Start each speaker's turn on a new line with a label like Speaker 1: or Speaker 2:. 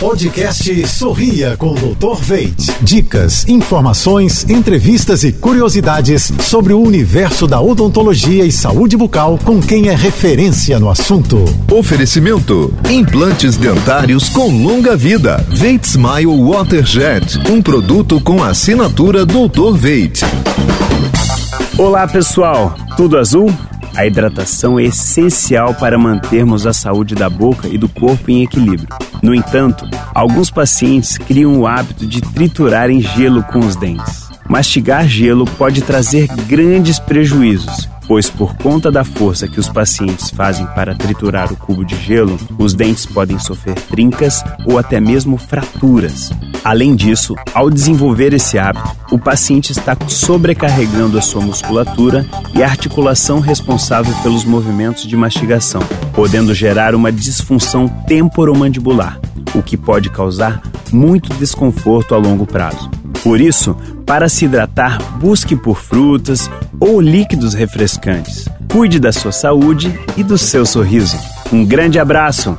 Speaker 1: Podcast Sorria com o Dr. Veit. Dicas, informações, entrevistas e curiosidades sobre o universo da odontologia e saúde bucal com quem é referência no assunto.
Speaker 2: Oferecimento: implantes dentários com longa vida. Veit Smile Waterjet, um produto com assinatura Dr. Veit.
Speaker 3: Olá, pessoal. Tudo azul? A hidratação é essencial para mantermos a saúde da boca e do corpo em equilíbrio. No entanto, alguns pacientes criam o hábito de triturar em gelo com os dentes. Mastigar gelo pode trazer grandes prejuízos, pois por conta da força que os pacientes fazem para triturar o cubo de gelo, os dentes podem sofrer trincas ou até mesmo fraturas. Além disso, ao desenvolver esse hábito, o paciente está sobrecarregando a sua musculatura e a articulação responsável pelos movimentos de mastigação, podendo gerar uma disfunção temporomandibular, o que pode causar muito desconforto a longo prazo. Por isso, para se hidratar, busque por frutas ou líquidos refrescantes. Cuide da sua saúde e do seu sorriso. Um grande abraço!